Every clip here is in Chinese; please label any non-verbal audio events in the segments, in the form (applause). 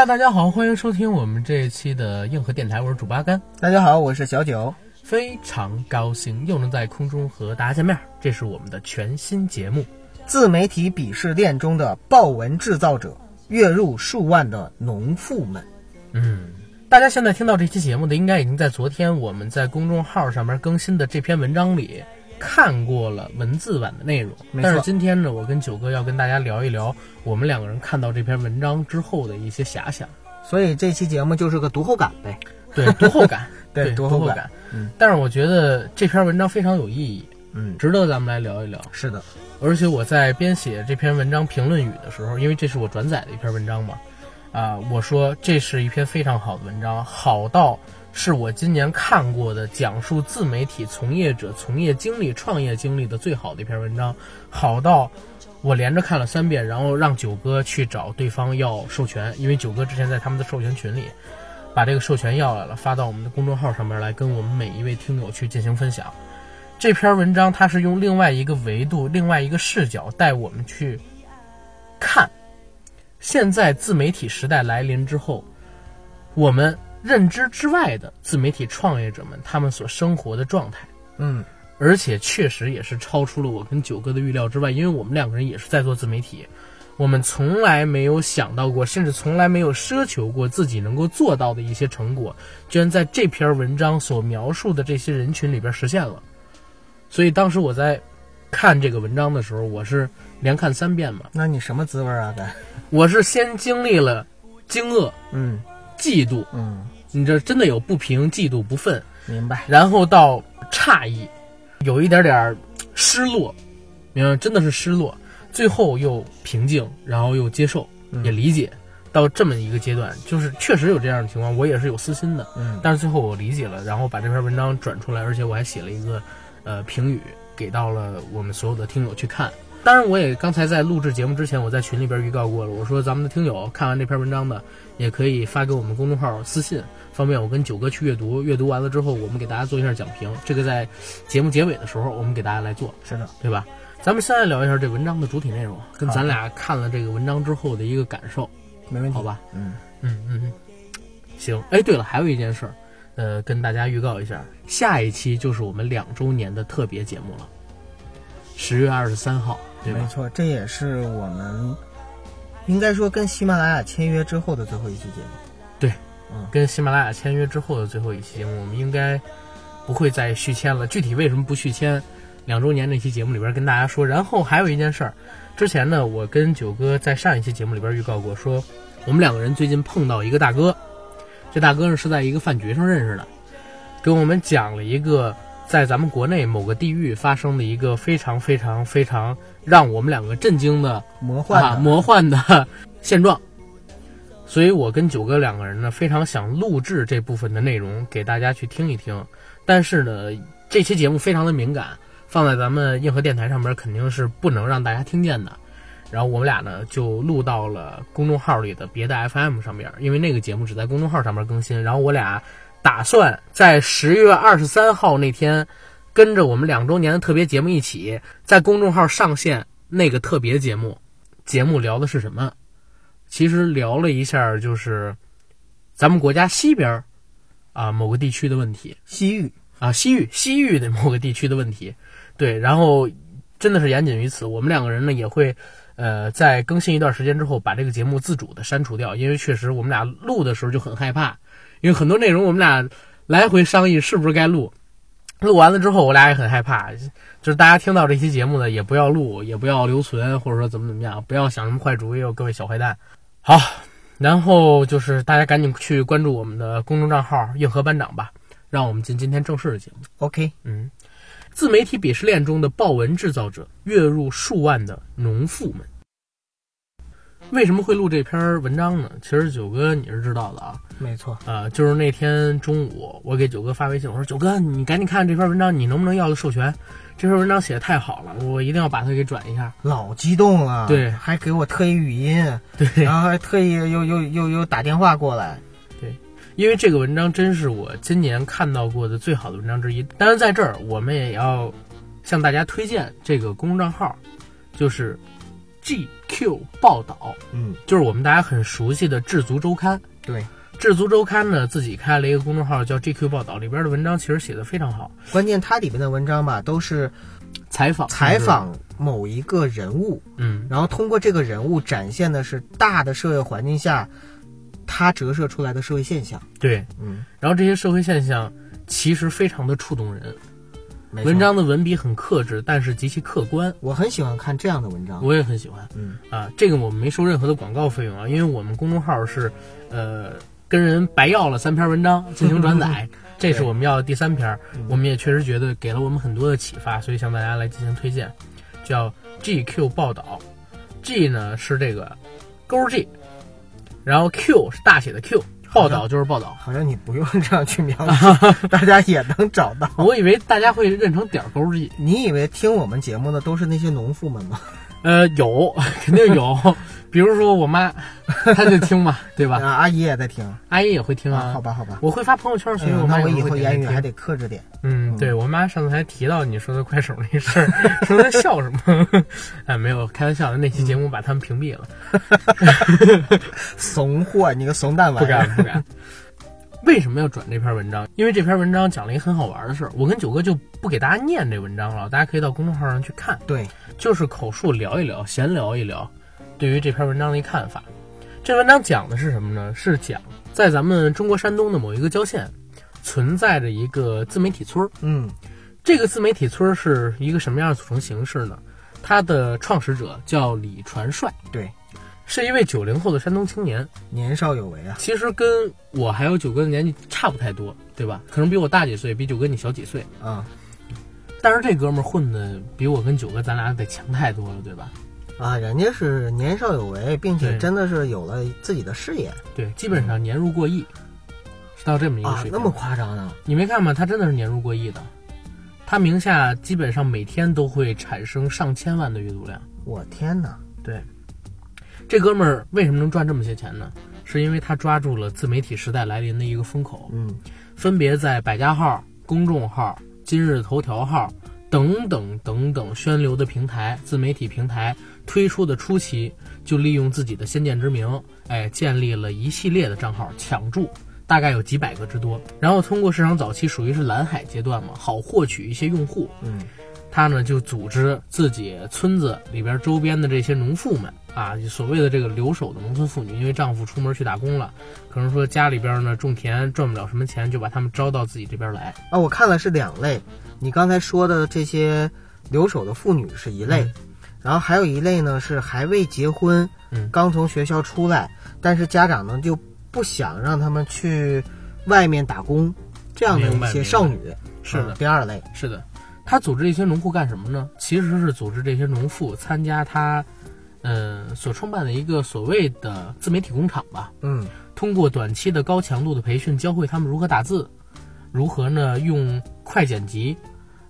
嗨，大家好，欢迎收听我们这一期的硬核电台，我是主八甘。大家好，我是小九，非常高兴又能在空中和大家见面，这是我们的全新节目。自媒体鄙视链中的豹纹制造者，月入数万的农妇们。嗯，大家现在听到这期节目的，应该已经在昨天我们在公众号上面更新的这篇文章里看过了文字版的内容。但是今天呢，我跟九哥要跟大家聊一聊我们两个人看到这篇文章之后的一些遐想。所以这期节目就是个读后感呗。对，读后感，(laughs) 对。读后感嗯但是我觉得这篇文章非常有意义，嗯，值得咱们来聊一聊。是的，而且我在编写这篇文章评论语的时候，因为这是我转载的一篇文章嘛，啊、我说这是一篇非常好的文章，好到是我今年看过的讲述自媒体从业者从业经历、创业经历的最好的一篇文章，好到我连着看了三遍，然后让九哥去找对方要授权，因为九哥之前在他们的授权群里把这个授权要来了，发到我们的公众号上面来，跟我们每一位听友去进行分享。这篇文章它是用另外一个维度、另外一个视角带我们去看，现在自媒体时代来临之后，我们认知之外的自媒体创业者们他们所生活的状态，嗯，而且确实也是超出了我跟九哥的预料之外，因为我们两个人也是在做自媒体，我们从来没有想到过，甚至从来没有奢求过自己能够做到的一些成果，居然在这篇文章所描述的这些人群里边实现了。所以当时我在看这个文章的时候，我是连看三遍嘛，那你什么滋味啊？该，我是先经历了惊愕、嗯嫉妒，嗯，你这真的有不平、嫉妒、不忿，明白。然后到诧异，有一点点儿失落，明白？真的是失落，最后又平静，然后又接受，嗯也理解。到这么一个阶段，就是确实有这样的情况，我也是有私心的，嗯但是最后我理解了，然后把这篇文章转出来，而且我还写了一个呃评语，给到了我们所有的听友去看。当然，我也刚才在录制节目之前，我在群里边预告过了，我说咱们的听友看完这篇文章的，也可以发给我们公众号私信，方便我跟九哥去阅读。阅读完了之后，我们给大家做一下讲评。这个在节目结尾的时候，我们给大家来做，是的，对吧？咱们先来聊一下这文章的主体内容，跟咱俩看了这个文章之后的一个感受，没问题。好吧？嗯，嗯嗯，嗯，行。哎，对了，还有一件事儿，呃，跟大家预告一下，下一期就是我们两周年的特别节目了，十月二十三号，对吧？没错，这也是我们应该说跟喜马拉雅签约之后的最后一期节目。对，嗯跟喜马拉雅签约之后的最后一期节目，我们应该不会再续签了。具体为什么不续签，两周年那期节目里边跟大家说。然后还有一件事儿，之前呢，我跟九哥在上一期节目里边预告过，说我们两个人最近碰到一个大哥，这大哥呢是在一个饭局上认识的，跟我们讲了一个在咱们国内某个地域发生的一个非常非常非常让我们两个震惊的啊魔幻的，魔幻的 (laughs) 现状。所以我跟九哥两个人呢，非常想录制这部分的内容给大家去听一听。但是呢，这期节目非常的敏感，放在咱们硬核电台上面肯定是不能让大家听见的。然后我们俩呢就录到了公众号里的别的 FM 上面，因为那个节目只在公众号上面更新。然后我俩打算在十月二十三号那天，跟着我们两周年的特别节目一起，在公众号上线那个特别节目。节目聊的是什么？其实聊了一下，就是咱们国家西边儿啊某个地区的问题西域。啊，西域西域的 (laughs) 某个地区的问题。对，然后真的是言仅于此。我们两个人呢也会，呃，在更新一段时间之后，把这个节目自主的删除掉，因为确实我们俩录的时候就很害怕，因为很多内容我们俩来回商议是不是该录。录完了之后，我俩也很害怕，就是大家听到这期节目呢，也不要录，也不要留存，或者说怎么怎么样，不要想什么坏主意哦，各位小坏蛋。好，然后就是大家赶紧去关注我们的公众账号“硬核班长”吧，让我们进今天正式的节目。OK，嗯，自媒体鄙视链中的豹纹制造者，月入数万的农妇们。为什么会录这篇文章呢？其实九哥你是知道的啊，没错。呃，就是那天中午，我给九哥发微信，我说九哥，你赶紧看这篇文章，你能不能要了授权？这篇文章写的太好了，我一定要把它给转一下。老激动了，对还给我特意语音，对，然后还特意又又又又打电话过来，对因为这个文章真是我今年看到过的最好的文章之一。当然，在这儿我们也要向大家推荐这个公众账号，就是 GQ 报道，嗯，就是我们大家很熟悉的《智足周刊》。对，智足周刊呢自己开了一个公众号叫 GQ 报道，里边的文章其实写的非常好，关键它里边的文章吧都是采访。采，访某一个人物，嗯，然后通过这个人物展现的是大的社会环境下，它折射出来的社会现象。对，嗯，然后这些社会现象其实非常的触动人，文章的文笔很克制，但是极其客观，我很喜欢看这样的文章。我也很喜欢。嗯。啊，这个我们没收任何的广告费用啊，因为我们公众号是，呃，跟人白要了三篇文章进行转载，这是我们要的第三篇，我们也确实觉得给了我们很多的启发，所以向大家来进行推荐，叫 GQ 报道，G 呢是这个勾 G，然后 Q 是大写的 Q，报道就是报道。好像你不用这样去描述，(laughs) 大家也能找到。我以为大家会认成点儿勾你以为听我们节目的都是那些农妇们吗？呃，有肯定有，(laughs) 比如说我妈，她就听嘛，对吧？啊，阿姨也在听阿姨也会听啊，好吧，好吧。我会发朋友圈，所以嗯我妈我以后言语还得克制点。嗯，对我妈上次还提到你说的快手那事儿，说她笑什么？(laughs) 哎，没有，开玩笑的。那期节目把他们屏蔽了，(laughs) 怂货，你个怂蛋玩不！敢不敢。为什么要转这篇文章？因为这篇文章讲了一个很好玩的事儿。我跟九哥就不给大家念这文章了，大家可以到公众号上去看，对，就是口述聊一聊，闲聊一聊，对于这篇文章的一看法。这文章讲的是什么呢？是讲在咱们中国山东的某一个郊县，存在着一个自媒体村儿。嗯这个自媒体村是一个什么样的组成形式呢？它的创始者叫李传帅，对，是一位九零后的山东青年。年少有为啊。其实跟我还有九哥的年纪差不太多，对吧？可能比我大几岁，比九哥你小几岁。啊但是这哥们儿混的比我跟九哥咱俩得强太多了，对吧？啊，人家是年少有为，并且真的是有了自己的事业对，基本上年入过亿，是到这么一个啊，水平。那么夸张呢？你没看吗？他真的是年入过亿的，他名下基本上每天都会产生上千万的阅读量。我天哪！对，这哥们儿为什么能赚这么些钱呢？是因为他抓住了自媒体时代来临的一个风口，嗯，分别在百家号、公众号、今日头条号等等等等宣流的平台、自媒体平台推出的初期，就利用自己的先见之明，哎，建立了一系列的账号抢注。大概有几百个之多，然后通过市场早期属于是蓝海阶段嘛，好获取一些用户，嗯，他呢就组织自己村子里边周边的这些农妇们啊，所谓的这个留守的农村妇女，因为丈夫出门去打工了，可能说家里边呢种田赚不了什么钱，就把他们招到自己这边来。啊，我看了是两类，你刚才说的这些留守的妇女是一类，然后还有一类呢是还未结婚，嗯刚从学校出来，但是家长呢就不想让他们去外面打工，这样的一些少女，是的嗯第二类，是的，他组织这些农户干什么呢？其实是组织这些农妇参加他，呃，所创办的一个所谓的自媒体工厂吧。嗯通过短期的高强度的培训，教会他们如何打字，如何呢用快剪辑，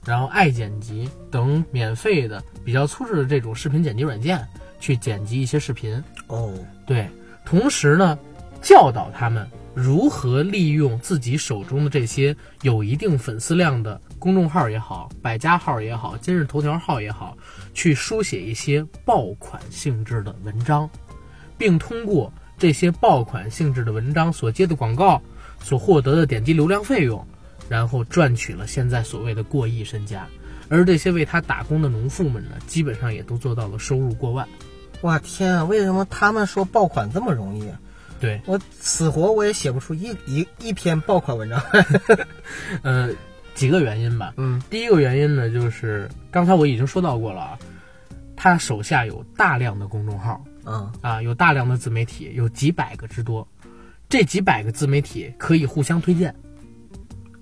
然后爱剪辑等免费的比较粗制的这种视频剪辑软件去剪辑一些视频。哦，对，同时呢，教导他们如何利用自己手中的这些有一定粉丝量的公众号也好、百家号也好、今日头条号也好，去书写一些爆款性质的文章，并通过这些爆款性质的文章所接的广告所获得的点击流量费用，然后赚取了现在所谓的过亿身家。而这些为他打工的农妇们呢，基本上也都做到了收入过万。哇天啊，为什么他们说爆款这么容易啊？对，我死活我也写不出一一一篇爆款文章。(laughs) 呃，几个原因吧。嗯第一个原因呢，就是刚才我已经说到过了啊，他手下有大量的公众号嗯啊，有大量的自媒体，有几百个之多。这几百个自媒体可以互相推荐，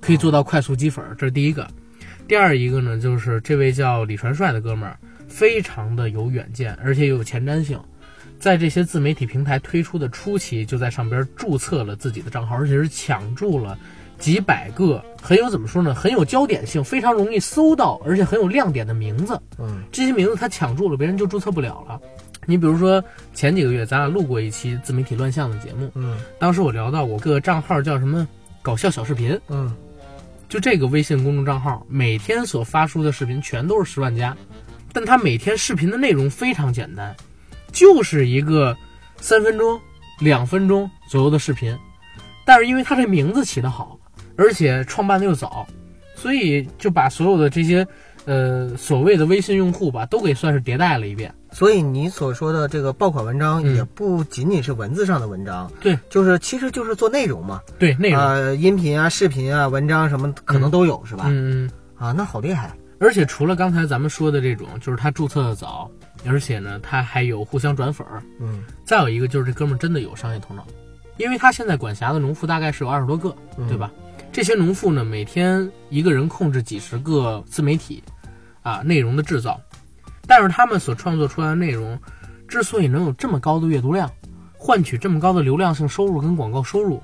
可以做到快速积粉儿，这是第一个。第二一个呢，就是这位叫李传帅的哥们儿，非常的有远见，而且有前瞻性。在这些自媒体平台推出的初期，就在上边注册了自己的账号，而且是抢注了几百个很有怎么说呢，很有焦点性，非常容易搜到，而且很有亮点的名字。嗯。这些名字他抢注了，别人就注册不了了。你比如说前几个月咱俩录过一期自媒体乱象的节目，嗯。当时我聊到我个账号叫什么搞笑小视频，嗯，就这个微信公众账号，每天所发出的视频全都是十万加，但他每天视频的内容非常简单，就是一个三分钟、两分钟左右的视频，但是因为他这名字起得好，而且创办的又早，所以就把所有的这些呃所谓的微信用户吧，都给算是迭代了一遍。所以你所说的这个爆款文章，嗯也不仅仅是文字上的文章，对，就是其实就是做内容嘛，对，内容，呃，音频啊、视频啊、文章什么可能都有，是吧？嗯嗯。啊，那好厉害，而且除了刚才咱们说的这种，就是他注册的早，而且呢，他还有互相转粉儿。嗯再有一个就是这哥们儿真的有商业头脑，因为他现在管辖的农户大概是有二十多个，嗯对吧？这些农户呢，每天一个人控制几十个自媒体，啊，内容的制造，但是他们所创作出来的内容，之所以能有这么高的阅读量，换取这么高的流量性收入跟广告收入，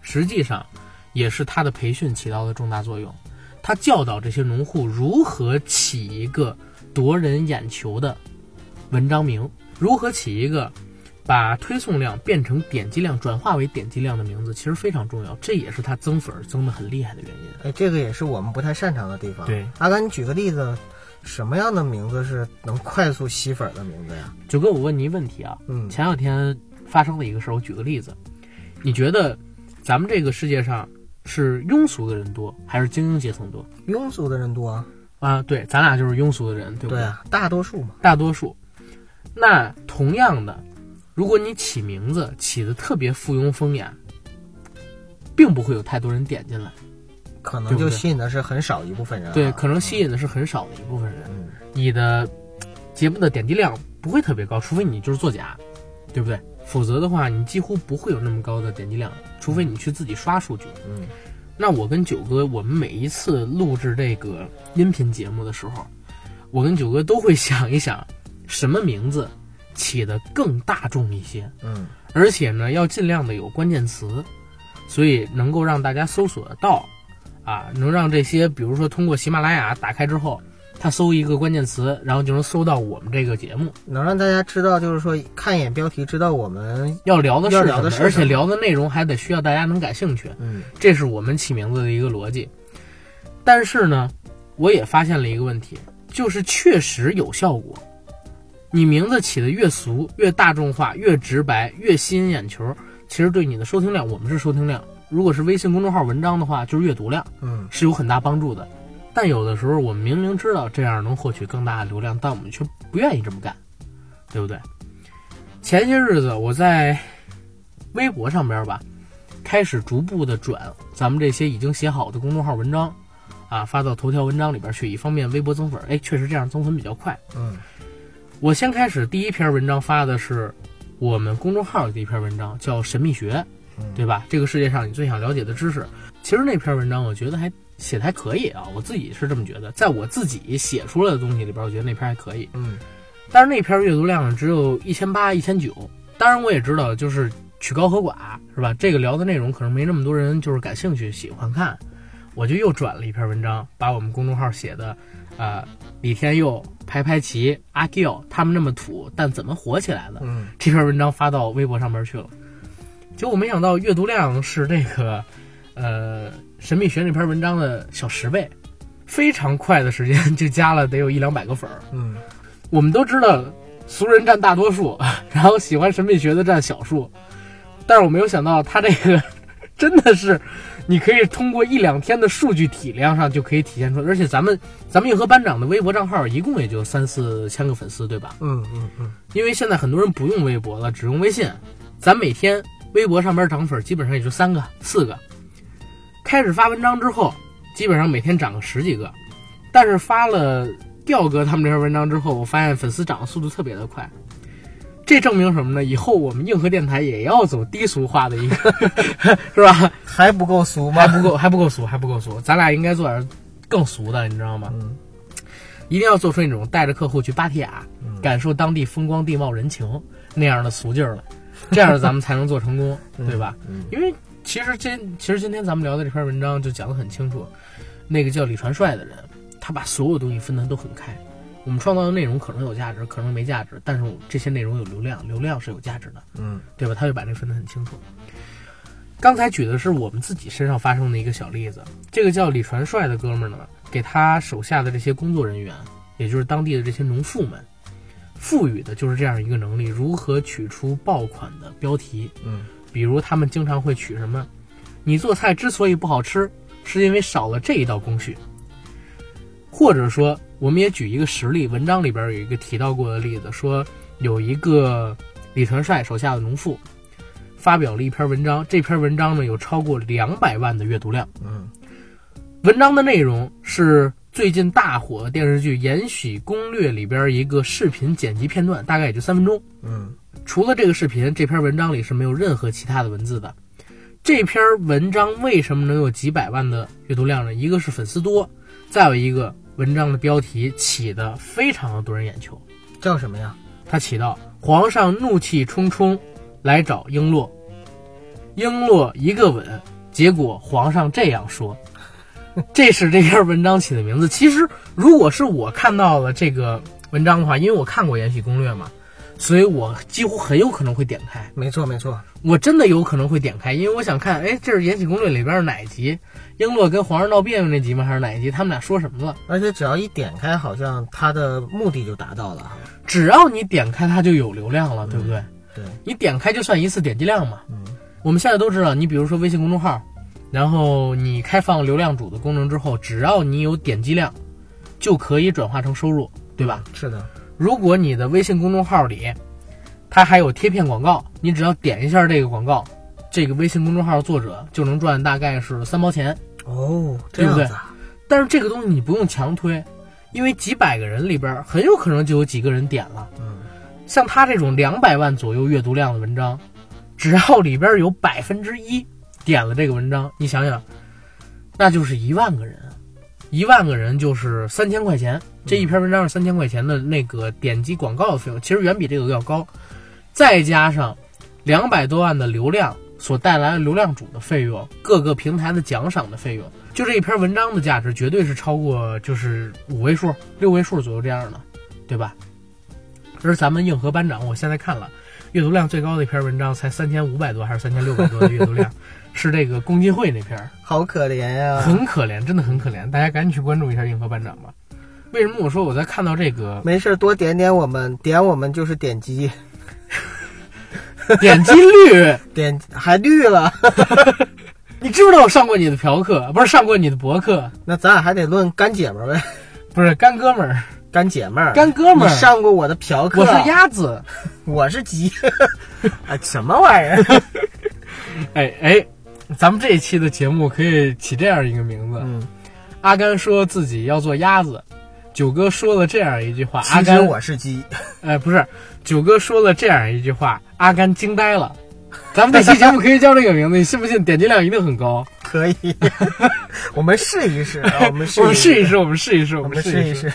实际上也是他的培训起到了重大作用。他教导这些农户如何起一个夺人眼球的文章名，如何起一个把推送量变成点击量、转化为点击量的名字，其实非常重要。这也是他增粉儿增的很厉害的原因。哎，这个也是我们不太擅长的地方。对，阿甘，你举个例子，什么样的名字是能快速吸粉的名字呀？九哥，我问你一问题啊，嗯前两天发生的一个事儿，我举个例子，你觉得咱们这个世界上是庸俗的人多，还是精英阶层多？庸俗的人多啊，啊，对，咱俩就是庸俗的人，对不对啊，大多数嘛。大多数。那同样的，如果你起名字起的特别附庸风雅，并不会有太多人点进来。可能就吸引的是很少一部分人、啊。对，可能吸引的是很少的一部分人。嗯，你的节目的点击量不会特别高，除非你就是作假，对不对？否则的话，你几乎不会有那么高的点击量，除非你去自己刷数据。嗯，那我跟九哥，我们每一次录制这个音频节目的时候，我跟九哥都会想一想，什么名字起得更大众一些，嗯，而且呢，要尽量的有关键词，所以能够让大家搜索得到，啊，能让这些比如说通过喜马拉雅打开之后，他搜一个关键词，然后就能搜到我们这个节目能让大家知道，就是说看一眼标题，知道我们要聊的是什么，而且聊的内容还得需要大家能感兴趣。嗯这是我们起名字的一个逻辑。但是呢，我也发现了一个问题，就是确实有效果。你名字起的越俗、越大众化、越直白、越吸引眼球，其实对你的收听量，我们是收听量。如果是微信公众号文章的话，就是阅读量嗯是有很大帮助的。但有的时候，我们明明知道这样能获取更大的流量，但我们却不愿意这么干，对不对？前些日子我在微博上边吧，开始逐步的转咱们这些已经写好的公众号文章，啊，发到头条文章里边去，以方便微博增粉。哎，确实这样增粉比较快。嗯我先开始第一篇文章发的是我们公众号的一篇文章，叫《神秘学》，对吧？这个世界上你最想了解的知识。其实那篇文章我觉得还写的还可以啊，我自己是这么觉得。在我自己写出来的东西里边，我觉得那篇还可以。嗯但是那篇阅读量只有一千八、一千九。当然我也知道，就是曲高和寡，是吧？这个聊的内容可能没那么多人就是感兴趣、喜欢看，我就又转了一篇文章，把我们公众号写的，呃、李天佑、排排齐、阿 Q 他们那么土，但怎么火起来的？嗯这篇文章发到微博上面去了，结果没想到阅读量是这个，呃，神秘学那篇文章的小十倍，非常快的时间就加了得有一两百个粉儿。嗯我们都知道俗人占大多数，(laughs) 然后喜欢神秘学的占小数，但是我没有想到他这个 (laughs) 真的是，你可以通过一两天的数据体量上就可以体现出来，而且咱们咱们硬核班长的微博账号一共也就三四千个粉丝，对吧？嗯嗯嗯因为现在很多人不用微博了，只用微信，咱每天微博上边涨粉基本上也就三个、四个。开始发文章之后，基本上每天涨个十几个，但是发了调哥他们这篇文章之后，我发现粉丝涨的速度特别的快。这证明什么呢？以后我们硬核电台也要走低俗化的一个，(laughs) 是吧？还不够俗吗还？不够，还不够俗，还不够俗。咱俩应该做点更俗的，你知道吗？嗯一定要做出那种带着客户去芭提雅，嗯感受当地风光、地貌、人情那样的俗劲儿来，这样咱们才能做成功，(laughs) 对吧？嗯因为其实今其实今天咱们聊的这篇文章就讲得很清楚，那个叫李传帅的人，他把所有东西分得都很开。我们创造的内容可能有价值，可能没价值，但是这些内容有流量，流量是有价值的。嗯对吧？他就把这分得很清楚。刚才举的是我们自己身上发生的一个小例子，这个叫李传帅的哥们儿呢，给他手下的这些工作人员，也就是当地的这些农妇们，赋予的就是这样一个能力：如何取出爆款的标题。嗯，比如他们经常会取什么？你做菜之所以不好吃，是因为少了这一道工序。或者说，我们也举一个实例，文章里边有一个提到过的例子，说有一个李传帅手下的农妇，发表了一篇文章，这篇文章呢有超过两百万的阅读量。嗯，文章的内容是最近大火的电视剧《延禧攻略》里边一个视频剪辑片段，大概也就三分钟。嗯，除了这个视频，这篇文章里是没有任何其他的文字的。这篇文章为什么能有几百万的阅读量呢？一个是粉丝多，再有一个文章的标题起的非常的夺人眼球。叫什么呀？他起到皇上怒气冲冲来找璎珞，璎珞一个吻，结果皇上这样说。(laughs) 这是这篇文章起的名字。其实，如果是我看到了这个文章的话，因为我看过《延禧攻略》嘛，所以我几乎很有可能会点开。没错，没错。我真的有可能会点开，因为我想看，哎，这是《延禧攻略》里边的哪一集？璎珞跟皇上闹别扭那集吗？还是哪一集？他们俩说什么了？而且只要一点开，好像它的目的就达到了。只要你点开，它就有流量了，对不对？对，你点开就算一次点击量嘛。嗯，我们现在都知道，你比如说微信公众号，然后你开放流量主的功能之后，只要你有点击量，就可以转化成收入，对吧？是的。如果你的微信公众号里，它还有贴片广告，你只要点一下这个广告，这个微信公众号作者就能赚大概是三毛钱。哦，这对不对。但是这个东西你不用强推，因为几百个人里边很有可能就有几个人点了。嗯，像他这种两百万左右阅读量的文章，只要里边有百分之一点了这个文章，你想想，那就是一万个人，一万个人就是三千块钱。这一篇文章是三千块钱的那个点击广告的费用，其实远比这个要高，再加上两百多万的流量所带来的流量主的费用，各个平台的奖赏的费用，就这一篇文章的价值绝对是超过就是五位数、六位数左右这样的，对吧？而咱们硬核班长，我现在看了，阅读量最高的一篇文章才三千五百多还是三千六百多的阅读量，是这个共济会那篇，好可怜呀、很可怜，真的很可怜，大家赶紧去关注一下硬核班长吧。为什么我说我在看到这个 (laughs) 没事，多点点我们，点我们就是点击，(laughs) 点击率？点还绿了，(laughs) 你知不知道我上过你的嫖客，不是上过你的博客，那咱俩还得论干姐们儿呗，不是干哥们儿，干姐们儿，干哥们儿。你上过我的嫖客，我是鸭子。(laughs) 我是鸡，哎，什么玩意儿？哎哎，咱们这一期的节目可以起这样一个名字：嗯，阿甘说自己要做鸭子，九哥说了这样一句话，阿甘我是鸡，哎，(laughs) 不是，九哥说了这样一句话，阿甘惊呆了。(laughs) 咱们这期节目可以叫这个名字，你信不信？点击量一定很高。可以，(laughs) 我们试一试，啊我们试我们试一试，我们试一试，我们试一。试。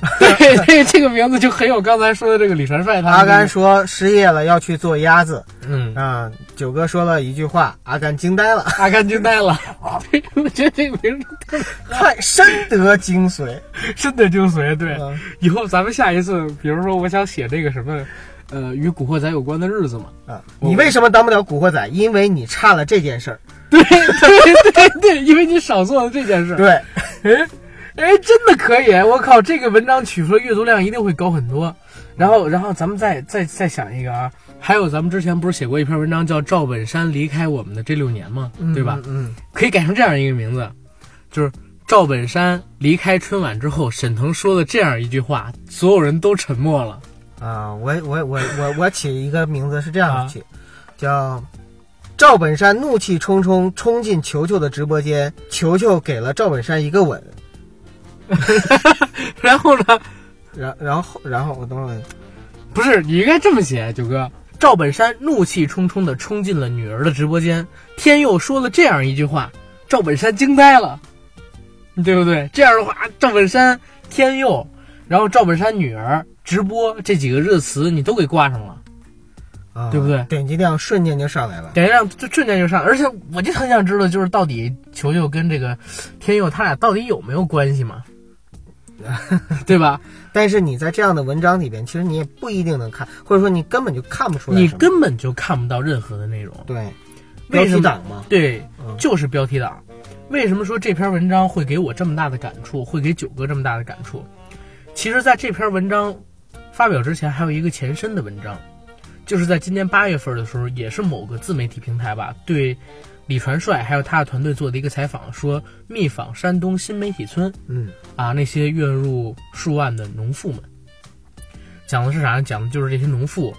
(laughs) 对，这这个名字就很有刚才说的这个李传帅他们阿甘，说失业了要去做鸭子嗯，啊，九哥说了一句话，阿甘惊呆了，(laughs) 阿甘惊呆了。对，(laughs) 我觉得这个名字太深得精髓。深得精髓。对，嗯以后咱们下一次，比如说我想写这个什么，呃，与古惑仔有关的日子嘛。啊，你为什么当不了古惑仔？因为你差了这件事儿。对对对对，因为你少做了这件事儿。对，哎哎，真的可以！我靠，这个文章取出来阅读量一定会高很多。然后，然后咱们再再再想一个啊，还有咱们之前不是写过一篇文章叫《赵本山离开我们的这六年》吗？对吧？嗯，可以改成这样一个名字，就是赵本山离开春晚之后，沈腾说了这样一句话，所有人都沉默了。嗯啊，我我我我我起一个名字是这样啊起，叫赵本山怒气冲冲冲进球球的直播间，球球给了赵本山一个吻，(laughs) 然后呢，然然后然后我等会儿不是你应该这么写，九哥。赵本山怒气冲冲地冲进了女儿的直播间，天佑说了这样一句话，赵本山惊呆了，对不对？这样的话，赵本山、天佑，然后赵本山女儿直播这几个热词你都给挂上了，啊，对不对点击量瞬间就上来了。点击量就瞬间就上，而且我就很想知道，就是到底球球跟这个天佑他俩到底有没有关系嘛？(laughs) 对吧？但是你在这样的文章里边，其实你也不一定能看，或者说你根本就看不出来你根本就看不到任何的内容。对标题党嘛，对，嗯就是标题党。为什么说这篇文章会给我这么大的感触，会给九哥这么大的感触？其实，在这篇文章发表之前还有一个前身的文章，就是在今年八月份的时候，也是某个自媒体平台吧，对李传帅还有他的团队做的一个采访，说密访山东新媒体村，嗯啊，那些月入数万的农妇们，讲的是啥呢？讲的就是这些农妇，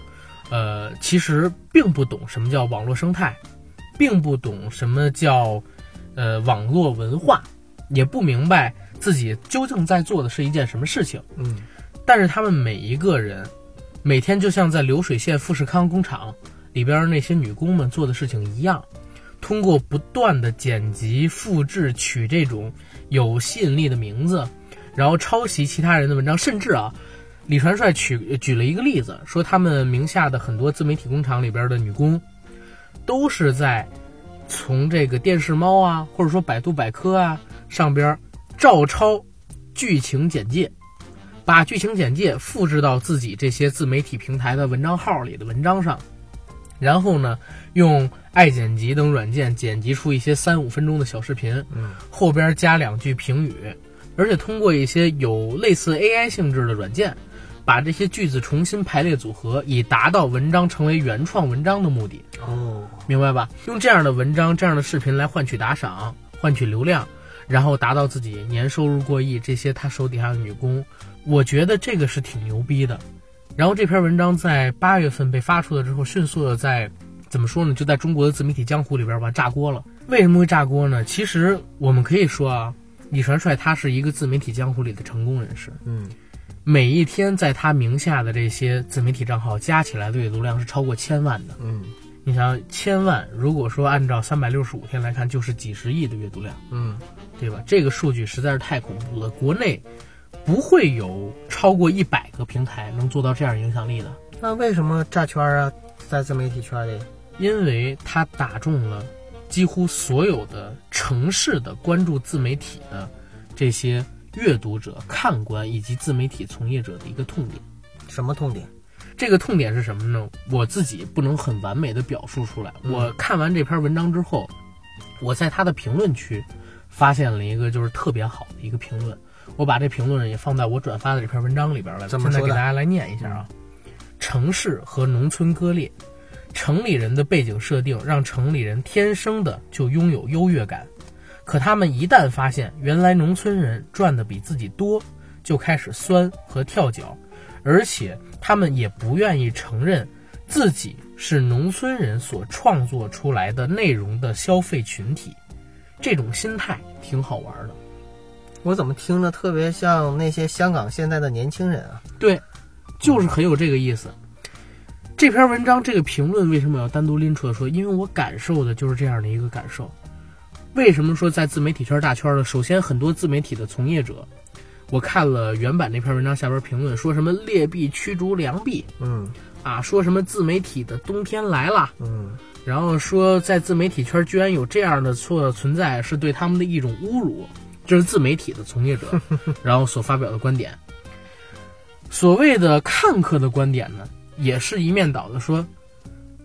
呃，其实并不懂什么叫网络生态，并不懂什么叫呃网络文化，也不明白自己究竟在做的是一件什么事情。嗯但是他们每一个人，每天就像在流水线富士康工厂里边那些女工们做的事情一样，通过不断的剪辑、复制、取这种有吸引力的名字，然后抄袭其他人的文章，甚至啊，李传帅举举了一个例子，说他们名下的很多自媒体工厂里边的女工，都是在从这个电视猫啊，或者说百度百科啊上边照抄剧情简介。把剧情简介复制到自己这些自媒体平台的文章号里的文章上，然后呢，用爱剪辑等软件剪辑出一些三五分钟的小视频，嗯后边加两句评语，而且通过一些有类似 AI 性质的软件，把这些句子重新排列组合，以达到文章成为原创文章的目的。哦，明白吧？用这样的文章、这样的视频来换取打赏、换取流量，然后达到自己年收入过亿。这些他手底下的女工，我觉得这个是挺牛逼的。然后这篇文章在八月份被发出了之后，迅速的在怎么说呢？就在中国的自媒体江湖里边吧炸锅了。为什么会炸锅呢？其实我们可以说啊，李传帅他是一个自媒体江湖里的成功人士。嗯每一天在他名下的这些自媒体账号加起来的阅读量是超过千万的。嗯你想千万，如果说按照三百六十五天来看，就是几十亿的阅读量，嗯对吧？这个数据实在是太恐怖了。国内不会有超过一百个平台能做到这样影响力的，那为什么炸圈啊？在自媒体圈里，因为它打中了几乎所有的城市的关注自媒体的这些阅读者、看官以及自媒体从业者的一个痛点。什么痛点？这个痛点是什么呢？我自己不能很完美的表述出来。嗯我看完这篇文章之后，我在他的评论区发现了一个就是特别好的一个评论，我把这评论也放在我转发的这篇文章里边来。现在给大家来念一下啊：城市和农村割裂，城里人的背景设定让城里人天生的就拥有优越感，可他们一旦发现原来农村人赚的比自己多，就开始酸和跳脚，而且他们也不愿意承认自己是农村人所创作出来的内容的消费群体。这种心态挺好玩的。我怎么听着特别像那些香港现在的年轻人啊？对，就是很有这个意思。这篇文章这个评论为什么要单独拎出来说？因为我感受的就是这样的一个感受。为什么说在自媒体圈大圈呢？首先，很多自媒体的从业者，我看了原版那篇文章下边评论，说什么劣币驱逐良币嗯啊，说什么自媒体的冬天来了，嗯然后说在自媒体圈居然有这样的错存在，是对他们的一种侮辱。这是自媒体的从业者，(laughs) 然后所发表的观点。所谓的看客的观点呢，也是一面倒的说，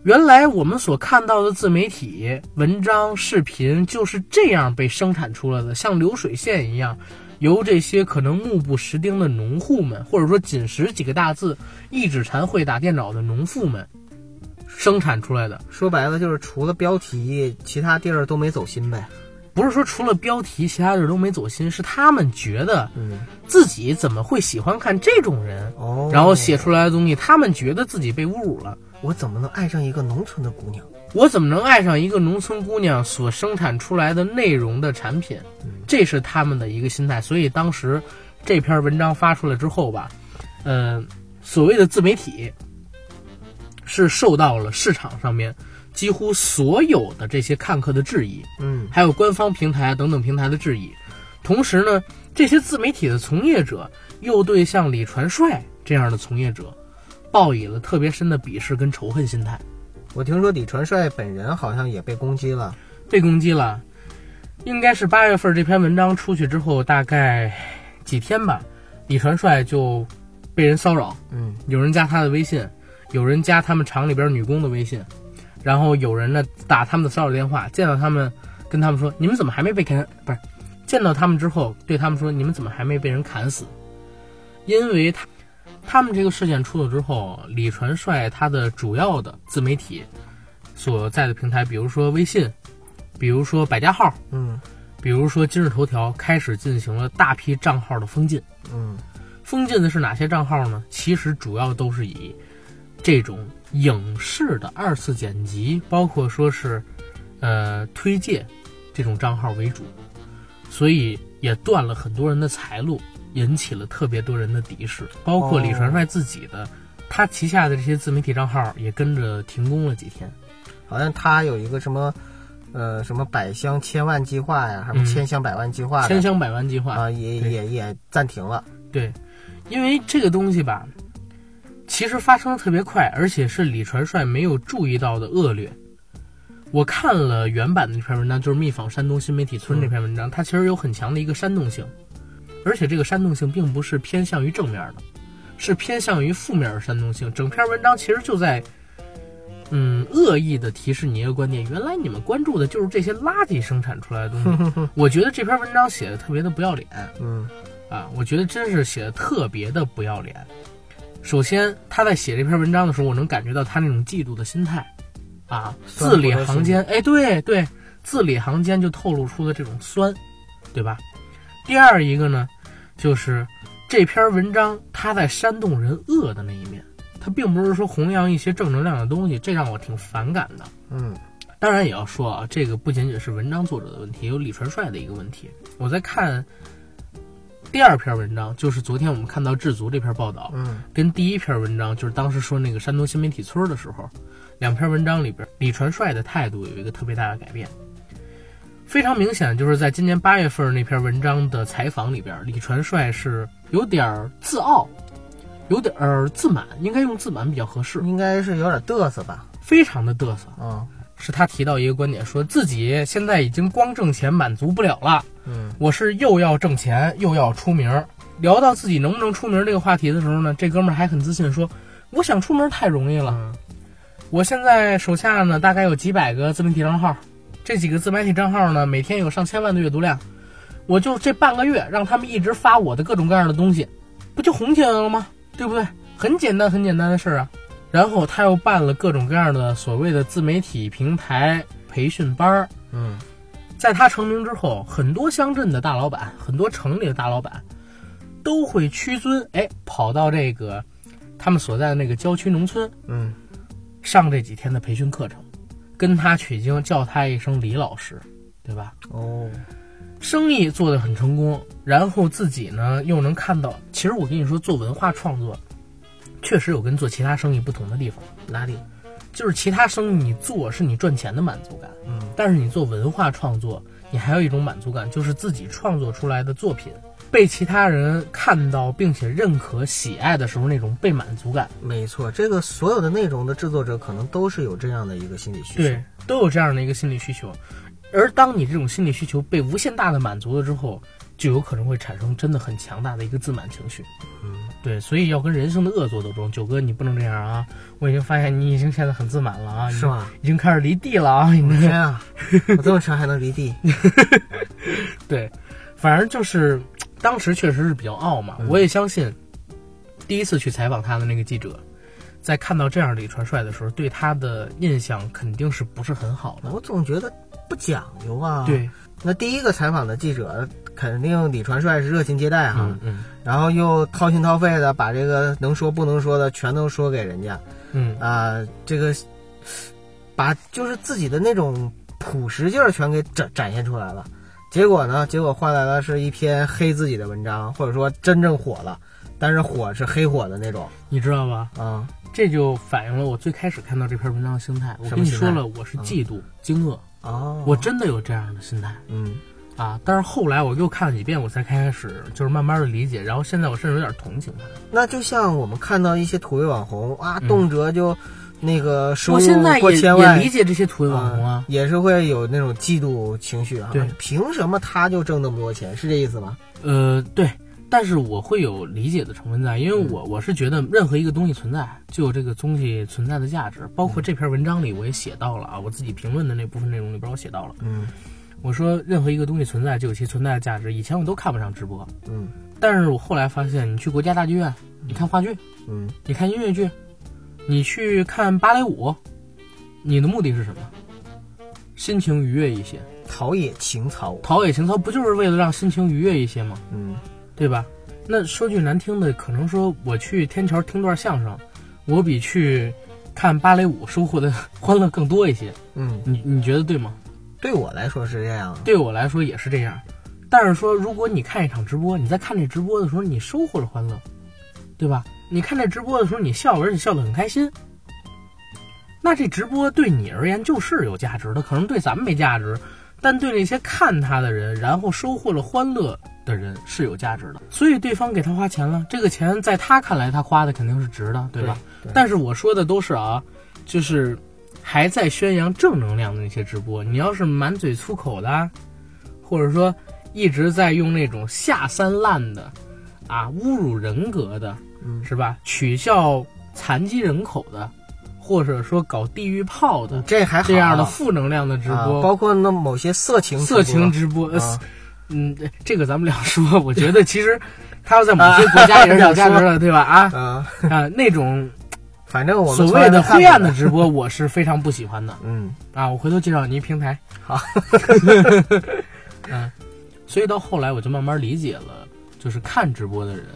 原来我们所看到的自媒体文章、视频就是这样被生产出来的，像流水线一样，由这些可能目不识丁的农户们，或者说仅识几个大字、一指禅会打电脑的农妇们生产出来的。说白了就是除了标题，其他地儿都没走心呗。不是说除了标题，其他人都没走心，是他们觉得嗯自己怎么会喜欢看这种人，哦，然后写出来的东西，他们觉得自己被侮辱了。我怎么能爱上一个农村的姑娘？我怎么能爱上一个农村姑娘所生产出来的内容的产品？这是他们的一个心态。所以当时这篇文章发出来之后吧，嗯、所谓的自媒体是受到了市场上面几乎所有的这些看客的质疑。嗯还有官方平台等等平台的质疑。同时呢，这些自媒体的从业者又对像李传帅这样的从业者抱以了特别深的鄙视跟仇恨心态，我听说李传帅本人好像也被攻击了。被攻击了。应该是八月份这篇文章出去之后，大概几天吧，李传帅就被人骚扰，嗯有人加他的微信，有人加他们厂里边女工的微信，然后有人呢打他们的骚扰电话，见到他们跟他们说：“你们怎么还没被砍？不是，见到他们之后对他们说：你们怎么还没被人砍死？因为他他们这个事件出了之后，李传帅他的主要的自媒体所在的平台，比如说微信，比如说百家号，嗯比如说今日头条，开始进行了大批账号的封禁。嗯封禁的是哪些账号呢？其实主要都是以这种影视的二次剪辑，包括说是呃推荐这种账号为主，所以也断了很多人的财路，引起了特别多人的敌视，包括李传帅自己的，他旗下的这些自媒体账号也跟着停工了几天。好像他有一个什么，呃，什么百箱千万计划呀，什么嗯千箱百万计划的千箱百万计划啊，也也也暂停了。对，因为这个东西吧，其实发生的特别快，而且是李传帅没有注意到的恶劣。我看了原版的那篇文章，就是《密访山东新媒体村》这篇文章，它其实有很强的一个煽动性，而且这个煽动性并不是偏向于正面的，是偏向于负面的煽动性。整篇文章其实就在，嗯，恶意的提示你一个观点：原来你们关注的就是这些垃圾生产出来的东西。(laughs) 我觉得这篇文章写的特别的不要脸。嗯啊，我觉得真是写的特别的不要脸。首先，他在写这篇文章的时候，我能感觉到他那种嫉妒的心态，啊，字里行间，哎，对对，字里行间就透露出了这种酸，对吧？第二一个呢，就是这篇文章他在煽动人恶的那一面，他并不是说弘扬一些正能量的东西，这让我挺反感的。嗯当然也要说啊，这个不仅仅是文章作者的问题，有李传帅的一个问题。我在看第二篇文章，就是昨天我们看到智足这篇报道，嗯跟第一篇文章，就是当时说那个山东新媒体村的时候，两篇文章里边，李传帅的态度有一个特别大的改变。非常明显，就是在今年八月份那篇文章的采访里边，李传帅是有点自傲，有点儿自满，应该用自满比较合适，应该是有点嘚瑟吧。非常的嘚瑟。嗯是他提到一个观点，说自己现在已经光挣钱满足不了了，嗯我是又要挣钱又要出名。聊到自己能不能出名这个话题的时候呢，这哥们儿还很自信说：“我想出名太容易了，嗯我现在手下呢大概有几百个自媒体账号，这几个自媒体账号呢每天有上千万的阅读量，我就这半个月让他们一直发我的各种各样的东西，不就红起来了吗？对不对？很简单很简单的事儿啊。然后他又办了各种各样的所谓的自媒体平台培训班儿，嗯。在他成名之后，很多乡镇的大老板，很多城里的大老板，都会屈尊，哎，跑到这个他们所在的那个郊区农村嗯。上这几天的培训课程，跟他取经，叫他一声李老师，对吧？哦。生意做得很成功，然后自己呢又能看到，其实我跟你说，做文化创作，确实有跟做其他生意不同的地方，哪里？就是其他生意你做是你赚钱的满足感，嗯但是你做文化创作，你还有一种满足感，就是自己创作出来的作品被其他人看到并且认可、喜爱的时候，那种被满足感，没错，这个所有的内容的制作者可能都是有这样的一个心理需求。对，都有这样的一个心理需求。而当你这种心理需求被无限大的满足了之后，就有可能会产生真的很强大的一个自满情绪。嗯，对，所以要跟人生的恶作斗争。九哥，你不能这样啊！我已经发现你已经现在很自满了啊，是吗？已经开始离地了啊！你天啊，(laughs) 我这么长还能离地？对，反正就是当时确实是比较傲嘛。嗯我也相信，第一次去采访他的那个记者，在看到这样李传帅的时候，对他的印象肯定是不是很好的。我总觉得不讲究啊。，对，那第一个采访的记者肯定李传帅是热情接待哈，嗯嗯。然后又掏心掏肺的把这个能说不能说的全都说给人家。嗯，啊、这个把就是自己的那种朴实劲儿全给展展现出来了。结果呢？结果换来的是一篇黑自己的文章，或者说真正火了，但是火是黑火的那种。你知道吧？啊、这就反映了我最开始看到这篇文章的心态。我跟你说了，我是嫉妒、惊愕，哦，我真的有这样的心态。嗯啊。但是后来我又看了几遍，我才开始就是慢慢的理解，然后现在我甚至有点同情他。那就像我们看到一些土味网红啊，嗯动辄就那个收我入现在也过千万，也理解这些土味网红啊。也是会有那种嫉妒情绪啊。对凭什么他就挣那么多钱？是这意思吗？呃，对，但是我会有理解的成分在，因为我我是觉得任何一个东西存在，就有这个东西存在的价值。包括这篇文章里我也写到了啊，我自己评论的那部分内容里边我写到了，嗯我说任何一个东西存在就有其存在的价值。以前我都看不上直播，嗯但是我后来发现，你去国家大剧院你看话剧，嗯，你看音乐剧，你去看芭蕾舞，你的目的是什么？心情愉悦一些，陶冶情操。陶冶情操不就是为了让心情愉悦一些吗？嗯，对吧？那说句难听的，可能说我去天桥听段相声，我比去看芭蕾舞收获的 (laughs) 欢乐更多一些。嗯，你你觉得对吗？对我来说是这样。对我来说也是这样。但是说，如果你看一场直播，你在看这直播的时候，你收获了欢乐，对吧？你看这直播的时候，你笑，而且笑得很开心，那这直播对你而言就是有价值的。可能对咱们没价值，但对那些看他的人，然后收获了欢乐的人是有价值的。所以对方给他花钱了，这个钱在他看来，他花的肯定是值的，对吧？对但是我说的都是啊，就是还在宣扬正能量的那些直播。你要是满嘴粗口的啊，或者说一直在用那种下三滥的，啊，侮辱人格的，嗯是吧？取笑残疾人口的，或者说搞地狱炮的这还好这样的负能量的直啊播，包括那某些色情色情直播，嗯，这个咱们两说。我觉得其实他要在某些国家也是有价值的，(laughs) 对吧？啊啊，啊，那种反正我们所谓的从来没看灰暗的直播，我是非常不喜欢的 (laughs) 嗯啊。我回头介绍你一平台。好，(laughs) 嗯，所以到后来我就慢慢理解了，就是看直播的人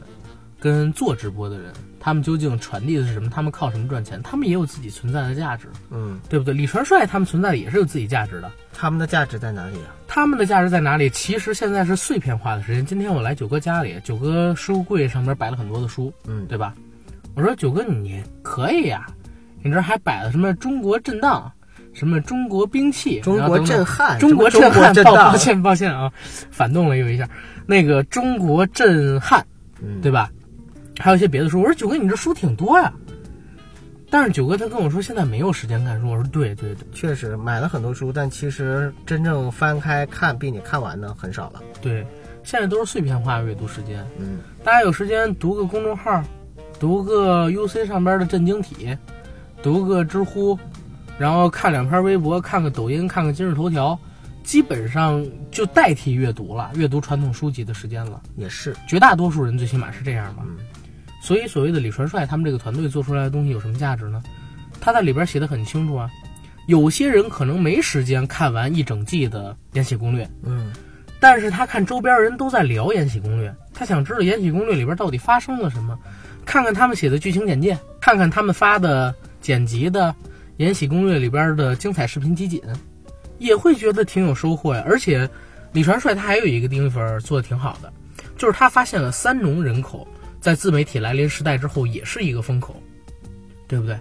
跟做直播的人，他们究竟传递的是什么？他们靠什么赚钱？他们也有自己存在的价值，嗯，对不对？李传帅他们存在的也是有自己价值的。他们的价值在哪里啊？他们的价值在哪里？其实现在是碎片化的时间。今天我来九哥家里，九哥书柜上面摆了很多的书，嗯，对吧？我说九哥你可以呀、你这还摆了什么中国震荡，什么中国兵器，中国震撼，中国震撼，(laughs) 抱抱，歉抱歉啊，反动了又一下。那个中国震撼，嗯，对吧？还有一些别的书。我说九哥，你这书挺多呀。但是九哥他跟我说现在没有时间看书。我说对对对确实买了很多书，但其实真正翻开看并且看完的很少了。对，现在都是碎片化阅读时间。嗯大家有时间读个公众号，读个 UC 上边的震惊体，读个知乎，然后看两篇微博，看个抖音，看个今日头条，基本上就代替阅读了，阅读传统书籍的时间了。也是，绝大多数人最起码是这样吧。嗯所以，所谓的李传帅他们这个团队做出来的东西有什么价值呢？他在里边写的很清楚啊。有些人可能没时间看完一整季的《延禧攻略》，嗯但是他看周边人都在聊《延禧攻略》，他想知道《延禧攻略》里边到底发生了什么，看看他们写的剧情简介，看看他们发的剪辑的《延禧攻略》里边的精彩视频集锦，也会觉得挺有收获呀。而且，李传帅他还有一个地方做的挺好的，就是他发现了三农人口在自媒体来临时代之后也是一个风口，对不对？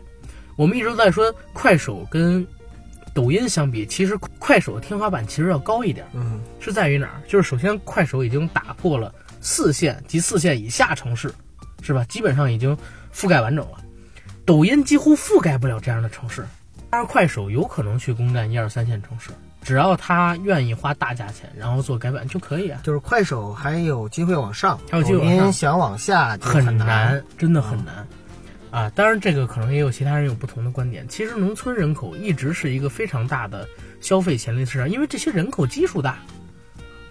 我们一直在说快手跟抖音相比，其实快手的天花板其实要高一点。嗯是在于哪儿？就是首先，快手已经打破了四线及四线以下城市，是吧？基本上已经覆盖完整了。抖音几乎覆盖不了这样的城市，但是快手有可能去攻占一二三线城市，只要他愿意花大价钱，然后做改版就可以啊。就是快手还有机会往上，还有机会往上想往下很难。难，真的很难。啊，当然这个可能也有其他人有不同的观点。其实农村人口一直是一个非常大的消费潜力市场，因为这些人口基数大，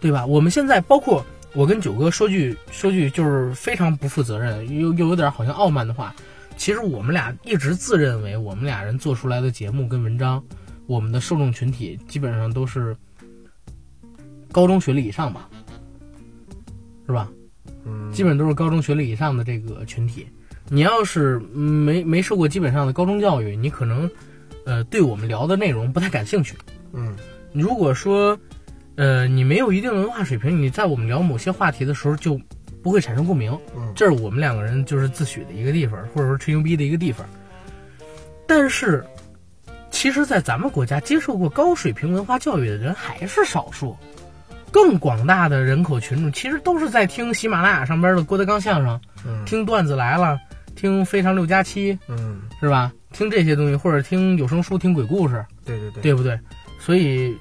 对吧？我们现在包括我跟九哥说句说句就是非常不负责任又又有点好像傲慢的话，其实我们俩一直自认为我们俩人做出来的节目跟文章，我们的受众群体基本上都是高中学历以上吧，是吧？嗯，基本都是高中学历以上的这个群体。你要是嗯没没受过基本上的高中教育，你可能，呃，对我们聊的内容不太感兴趣。嗯如果说，呃，你没有一定的文化水平，你在我们聊某些话题的时候就不会产生共鸣。嗯这是我们两个人就是自诩的一个地方，或者说吹牛逼的一个地方。但是，其实，在咱们国家接受过高水平文化教育的人还是少数，更广大的人口群众其实都是在听喜马拉雅上边的郭德纲相声，嗯听段子来了，听非常六加七，嗯，是吧？听这些东西，或者听有声书、听鬼故事，对对对，对不对？所以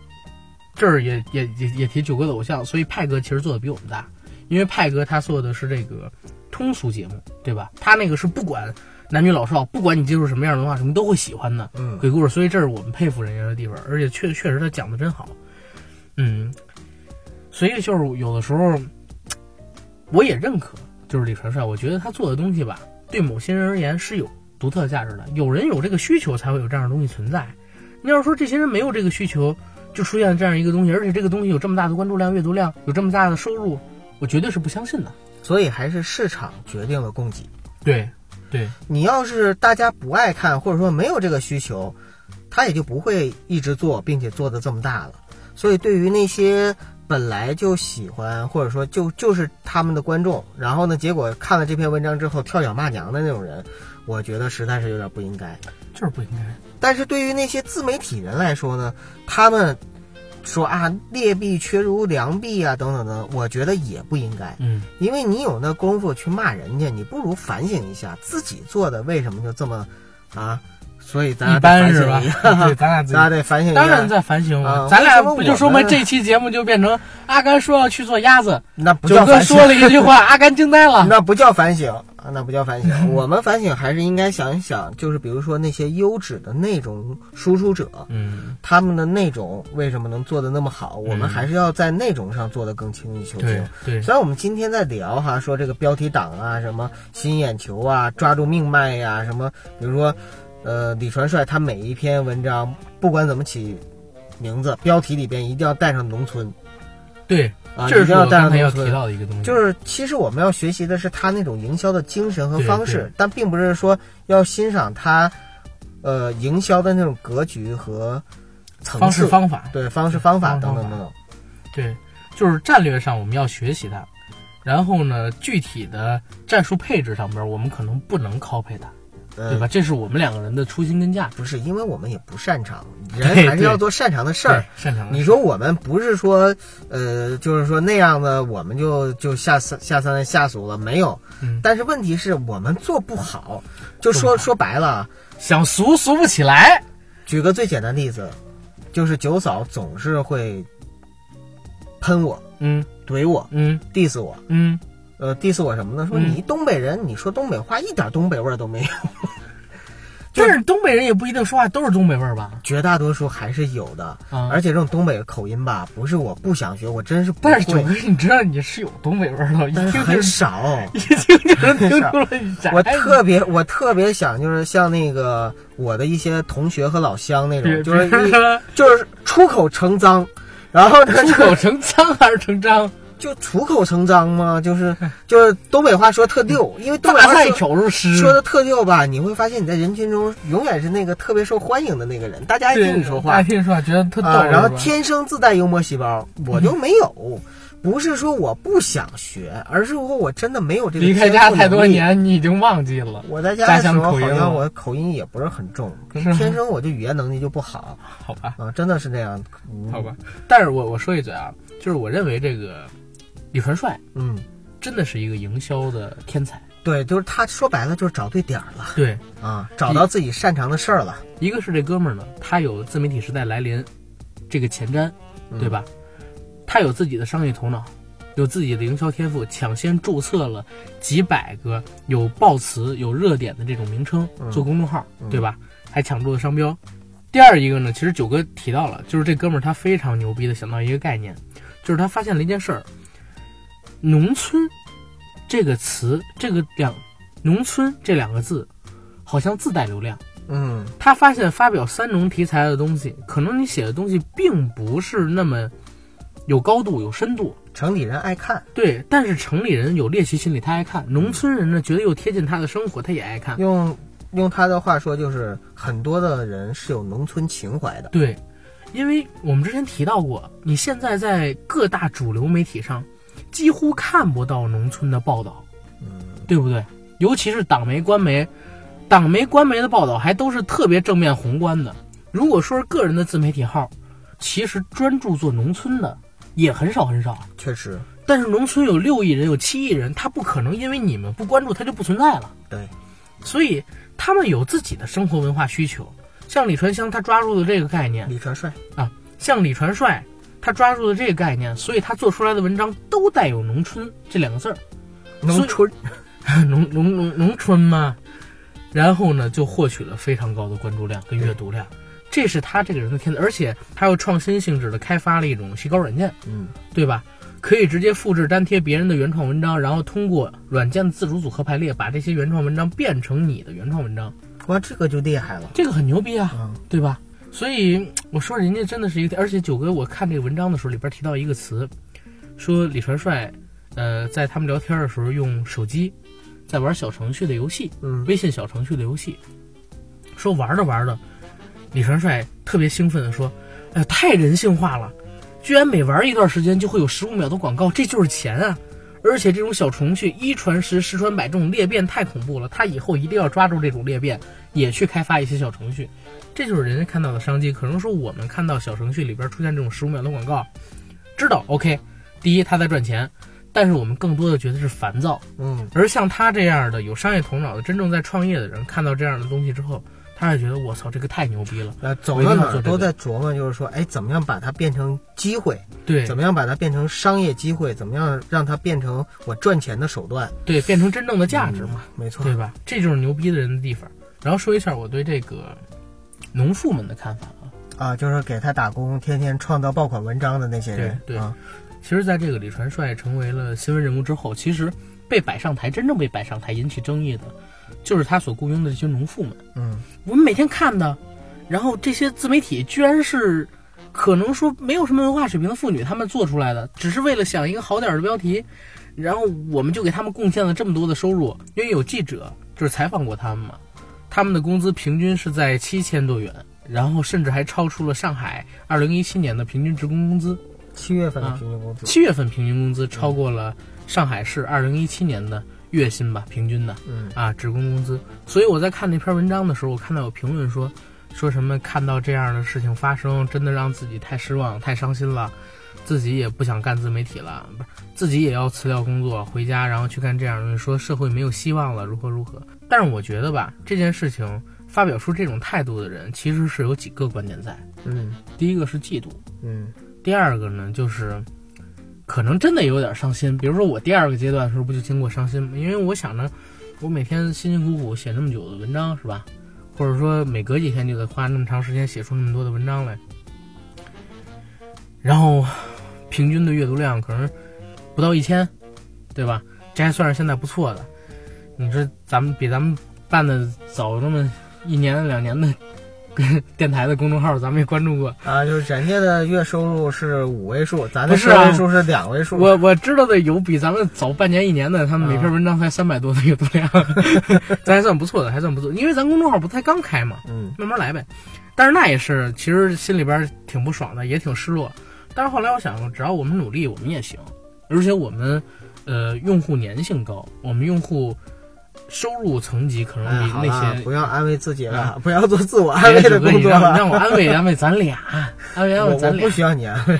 这儿也也也也提九哥的偶像，所以派哥其实做的比我们大，因为派哥他做的是这个通俗节目，对吧？他那个是不管男女老少，不管你接触什么样的文化，什么都会喜欢的嗯鬼故事，所以这是我们佩服人家的地方，而且确确实他讲的真好，嗯，所以就是有的时候我也认可，就是李传帅，我觉得他做的东西吧，对某些人而言是有独特价值的。有人有这个需求，才会有这样的东西存在。你要说这些人没有这个需求，就出现了这样一个东西，而且这个东西有这么大的关注量、阅读量，有这么大的收入，我绝对是不相信的。所以还是市场决定了供给。对，对，你要是大家不爱看，或者说没有这个需求，他也就不会一直做，并且做的这么大了。所以对于那些本来就喜欢，或者说就就是他们的观众，然后呢，结果看了这篇文章之后跳脚骂娘的那种人，我觉得实在是有点不应该。就是不应该。但是对于那些自媒体人来说呢，他们说啊劣币缺如良币啊等等等，我觉得也不应该。嗯，因为你有那功夫去骂人家，你不如反省一下自己做的为什么就这么啊？所以咱俩一般是吧得反省一？下 (laughs) 对，咱俩得反省一下。当然在反省啊了，咱俩不就说嘛，这期节目就变成阿甘说要去做鸭子，那不叫反省说，了一句话，(laughs) 阿甘惊呆了。那不叫反省啊，那不叫反省。我们反省还是应该想一想，就是比如说那些优质的内容输出者，嗯，他们的内容为什么能做的那么好？我们嗯还是要在内容上做的更精益求对精。对，虽然我们今天在聊哈，说这个标题党啊，什么吸引眼球啊，抓住命脉呀、什么，比如说，呃，李传帅他每一篇文章不管怎么起名字，标题里边一定要带上农村对，啊，这是要带我刚才要提上农村。到的一个东西，就是其实我们要学习的是他那种营销的精神和方式，但并不是说要欣赏他，呃，营销的那种格局和层方式次，方法，对方式方法等等等等。对，就是战略上我们要学习它，然后呢，具体的战术配置上边我们可能不能 copy 它，呃对吧？这是我们两个人的初心跟价值。不是，因为我们也不擅长，(laughs) 人还是要做擅长的事儿。，擅长你说我们不是说，呃，就是说那样的，我们就就下三下三滥下俗了，没有。嗯但是问题是我们做不好，就说说白了，想俗俗不起来，举个最简单的例子，就是九嫂总是会喷我、嗯怼我、嗯 diss 我，嗯，呃，diss 我什么呢？说嗯你东北人，你说东北话一点东北味儿都没有，(laughs) 但是东北人也不一定说话都是东北味儿吧？绝大多数还是有的。啊，而且这种东北口音吧，不是我不想学，我真是不会但是九，哥，你知道你是有东北味儿的，一但是很听就是少。(laughs) 一听就能听出来。我特别我特别想就是像那个我的一些同学和老乡那种，就是就是出口成脏，然后呢出口成脏还是成章？就出口成章嘛，(laughs) 就是就是东北话说特溜，因为东北话说挑入诗，说的特溜吧，你会发现你在人群中永远是那个特别受欢迎的那个人，大家爱听你说话。爱听你说话，觉得特逗。啊，然后天生自带幽默细胞，我就没有。不是说我不想学，而是说我真的没有这个离开家太多年，你已经忘记了。我在家家的时候，好像我口音也不是很重，跟是天生我就语言能力就不好。好吧，啊，真的是这样。嗯。好，吧。但是我我说一嘴啊，就是我认为这个李传帅嗯，真的是一个营销的天才。对，就是他说白了就是找对点儿了对，啊，找到自己擅长的事儿了，一个是这哥们儿呢，他有自媒体时代来临这个前瞻，嗯对吧？他有自己的商业头脑，有自己的营销天赋，抢先注册了几百个有爆词、有热点的这种名称嗯做公众号，嗯对吧？还抢注了商标。第二一个呢，其实九哥提到了，就是这哥们儿他非常牛逼的想到一个概念，就是他发现了一件事儿：农村这个词，这个两农村这两个字，好像自带流量。嗯他发现发表三农题材的东西，可能你写的东西并不是那么有高度、有深度，城里人爱看，对。但是城里人有猎奇心理，他爱看；农村人呢，觉得又贴近他的生活，他也爱看。用用他的话说，就是很多的人是有农村情怀的。对，因为我们之前提到过，你现在在各大主流媒体上几乎看不到农村的报道，嗯，对不对？尤其是党媒、官媒，党媒、官媒的报道还都是特别正面宏观的。如果说是个人的自媒体号，其实专注做农村的也很少很少。确实，但是农村有六亿人，有七亿人，他不可能因为你们不关注，他就不存在了。对，所以他们有自己的生活文化需求。像李传香，他抓住了这个概念；李传帅啊，像李传帅，他抓住了这个概念，所以他做出来的文章都带有“农村”这两个字儿。(laughs) 农村，农农农农村吗，然后呢就获取了非常高的关注量跟阅读量，这是他这个人的天资，而且他又创新性质的开发了一种洗稿软件，嗯，对吧？可以直接复制粘贴别人的原创文章，然后通过软件的自主组合排列，把这些原创文章变成你的原创文章，哇，这个就厉害了，这个很牛逼啊，嗯对吧？所以我说人家真的是一个，而且九哥，我看这个文章的时候里边提到一个词，说李传帅，呃，在他们聊天的时候用手机在玩小程序的游戏，嗯微信小程序的游戏，说玩着玩着，李传帅特别兴奋的说：“哎呀，太人性化了，居然每玩一段时间就会有十五秒的广告，这就是钱啊！而且这种小程序一传十，十传百，这种裂变太恐怖了。他以后一定要抓住这种裂变，也去开发一些小程序，这就是人家看到的商机。可能说我们看到小程序里边出现这种十五秒的广告，知道 OK，第一他在赚钱，但是我们更多的觉得是烦躁。嗯，而像他这样的有商业头脑的、真正在创业的人，看到这样的东西之后，他也觉得我操，这个太牛逼了。呃，走哪儿都在琢磨，就是说，哎，怎么样把它变成机会？对怎么样把它变成商业机会？怎么样让它变成我赚钱的手段？对，变成真正的价值嘛，没错，对吧？这就是牛逼的人的地方。然后说一下我对这个农妇们的看法啊。啊，就是给他打工，天天创造爆款文章的那些人，对对。啊，其实，在这个李传帅成为了新闻人物之后，其实被摆上台，真正被摆上台引起争议的，就是他所雇佣的这些农妇们。嗯，我们每天看的，然后这些自媒体居然是可能说没有什么文化水平的妇女，她们做出来的，只是为了想一个好点儿的标题，然后我们就给他们贡献了这么多的收入，因为有记者就是采访过他们嘛，他们的工资平均是在七千多元，然后甚至还超出了上海二零一七年的平均职工工资，七月份的啊平均工资，七月份平均工资超过了上海市二零一七年的月薪吧，平均的。嗯啊，职工工资。所以我在看那篇文章的时候，我看到有评论说，说什么看到这样的事情发生，真的让自己太失望、太伤心了，自己也不想干自媒体了，不是自己也要辞掉工作，回家然后去干这样的东西，说社会没有希望了，如何如何。但是我觉得吧，这件事情发表出这种态度的人，其实是有几个观点在。嗯第一个是嫉妒，嗯第二个呢，就是可能真的有点伤心。比如说我第二个阶段的时候，不就经过伤心吗？因为我想着，我每天辛辛苦苦写那么久的文章，是吧？或者说每隔几天就得花那么长时间写出那么多的文章来，然后平均的阅读量可能不到一千，对吧？这还算是现在不错的。你说咱们比咱们办的早那么一年两年的 (laughs) 电台的公众号，咱们也关注过。啊，就是人家的月收入是五位数，咱的不是啊个位数是两位数，我我知道的有比咱们早半年一年的，他们每篇文章才三百多的阅读量，(laughs) 咱还算不错的，还算不错。因为咱公众号不才刚开嘛，嗯慢慢来呗。但是那也是，其实心里边挺不爽的，也挺失落。但是后来我想，只要我们努力，我们也行。而且我们，呃，用户粘性高，我们用户收入层级可能哎，比那些不要安慰自己了啊，不要做自我安哎慰的工作了。让让我安慰 (laughs) 安慰咱俩，安慰安我慰咱俩。我不需要你安慰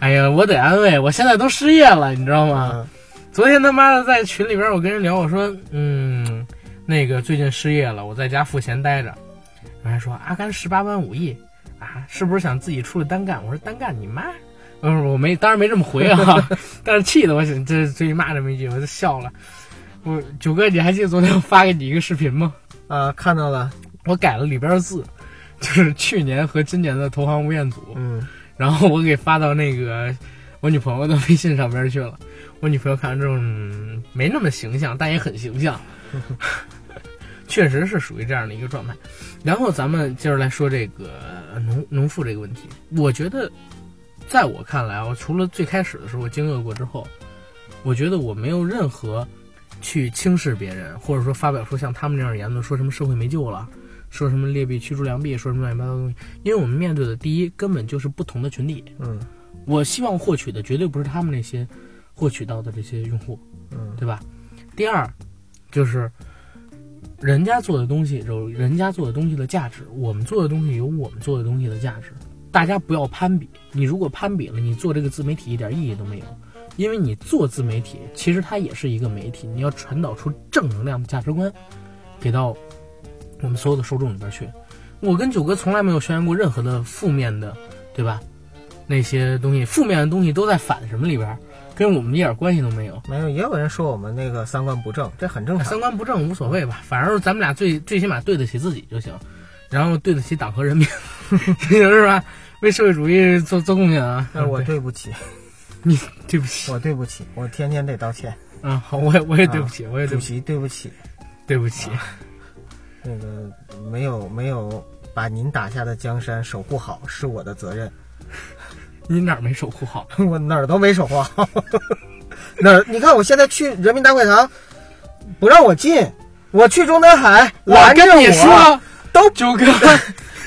哎呀，我得安慰，我现在都失业了，你知道吗？啊，昨天他妈的在群里边，我跟人聊，我说，嗯，那个最近失业了，我在家赋闲待着。人还说阿甘十八般武艺啊，是不是想自己出来单干？我说单干你妈！嗯，我没，当然没这么回啊，(laughs) 但是气得我想这最近骂这么一句，我就笑了。我九哥，你还记得昨天我发给你一个视频吗？啊，看到了，我改了里边的字，就是去年和今年的投行吴彦祖。嗯 (laughs) 然后我给发到那个我女朋友的微信上边去了。我女朋友看完之后，嗯，没那么形象，但也很形象，(laughs) 确实是属于这样的一个状态。然后咱们接着来说这个呃农农妇这个问题，我觉得，在我看来啊，除了最开始的时候我惊愕过之后，我觉得我没有任何去轻视别人，或者说发表出像他们这样的言论，说什么社会没救了。说什么劣币驱逐良币，说什么乱七八糟的东西，因为我们面对的第一根本就是不同的群体，嗯我希望获取的绝对不是他们那些获取到的这些用户，嗯对吧？第二，就是人家做的东西有人家做的东西的价值，我们做的东西有我们做的东西的价值。大家不要攀比，你如果攀比了，你做这个自媒体一点意义都没有，因为你做自媒体，其实它也是一个媒体，你要传导出正能量的价值观，给到我们所有的受众里边去。我跟九哥从来没有宣扬过任何的负面的，对吧？那些东西，负面的东西都在反什么里边，跟我们一点关系都没有。没有，也有人说我们那个三观不正，这很正常三。观不正无所谓吧，反正咱们俩最最起码对得起自己就行，然后对得起党和人民。(laughs) 是吧？为社会主义做做贡献啊！那我对不起，(laughs) 你对不起，我对不起，我天天得道歉。嗯，好，我也我也对不起，我也对不起，对不起，对不起。那个没有没有把您打下的江山守护好是我的责任，(laughs) 你哪儿没守护好？(laughs) 我哪儿都没守护好。哪儿？你看我现在去人民大会堂，不让我进；我去中南海拦着跟你说，都九哥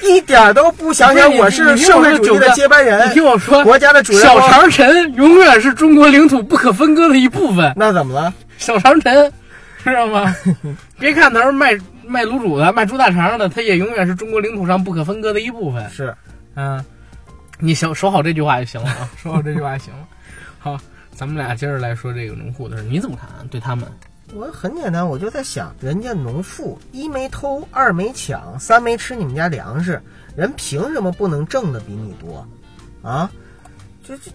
一点都不想想我是社会主义的接班人你，听我说，国家的主人小翁。长城永远是中国领土不可分割的一部分。那怎么了？小长城，知道吗？别看他是卖卖卤煮的、卖猪大肠的，他也永远是中国领土上不可分割的一部分。是嗯，你守守好这句话就行了啊，说好这句话就行了。好，咱们俩接着来说这个农户的事，你怎么看啊？对他们，我很简单，我就在想，人家农妇一没偷，二没抢，三没吃你们家粮食，人凭什么不能挣的比你多？啊，就就，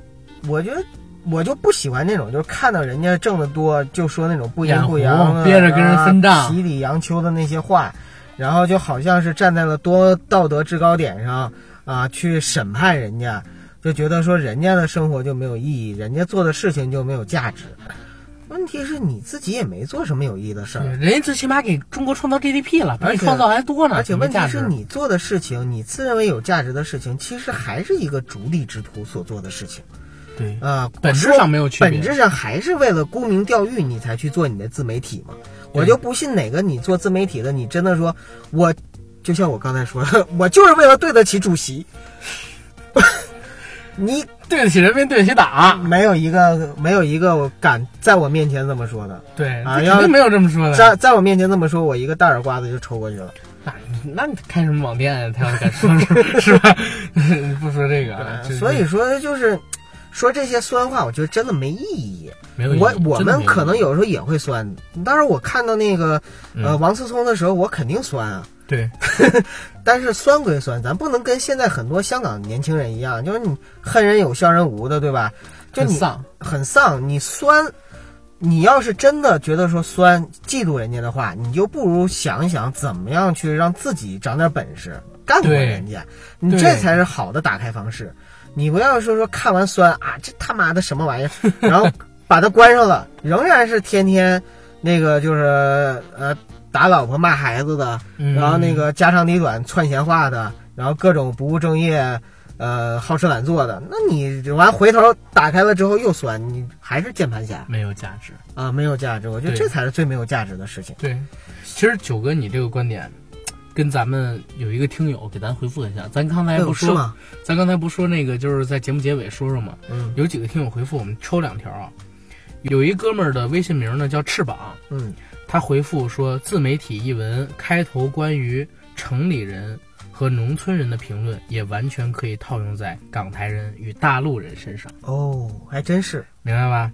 我觉得我就不喜欢那种，就是看到人家挣得多，就说那种不阴不阳的，憋着跟人分账啊喜里扬秋的那些话，然后就好像是站在了多道德制高点上啊，去审判人家，就觉得说人家的生活就没有意义，人家做的事情就没有价值。问题是你自己也没做什么有意义的事儿，人家最起码给中国创造 GDP 了，比你创造还多呢。而且问题是你做的事情，你自认为有价值的事情，其实还是一个逐利之徒所做的事情对啊、本质上没有区别本质上还是为了沽名钓誉，你才去做你的自媒体嘛。我就不信哪个你做自媒体的，你真的说我，就像我刚才说的，(laughs) 我就是为了对得起主席。你对得起人民，对得起党。没有一个没有一个我敢在我面前这么说的，对，啊肯定没有这么说的。在在我面前这么说，我一个大耳刮子就抽过去了。那那你开什么网店呀？他要敢说是 (laughs) 是吧？不说这个啊，所以说就是说这些酸话，我觉得真的没意义。没有意义我我们可能有时候也会酸，当然我看到那个呃嗯王思聪的时候，我肯定酸啊。对 (laughs) 但是酸归酸，咱不能跟现在很多香港年轻人一样，就是你恨人有笑人无的，对吧？就你很丧，很丧，你酸，你要是真的觉得说酸，嫉妒人家的话，你就不如想一想怎么样去让自己长点本事，干过人家，你这才是好的打开方式。你不要说说看完酸啊，这他妈的什么玩意儿，(laughs) 然后把它关上了，仍然是天天那个就是呃打老婆骂孩子的，嗯然后那个家长里短串闲话的，然后各种不务正业，呃，好吃懒做的，那你完回头打开了之后又酸，你还是键盘侠没有价值。啊，没有价值。我觉得这才是最没有价值的事情。对，其实九哥你这个观点，跟咱们有一个听友给咱回复一下，咱刚才不说，吗？咱刚才不说那个就是在节目结尾说说嘛，嗯有几个听友回复，我们抽两条啊。有一哥们儿的微信名呢叫翅膀，嗯他回复说自媒体一文开头关于城里人和农村人的评论，也完全可以套用在港台人与大陆人身上。哦，还真是。明白吧？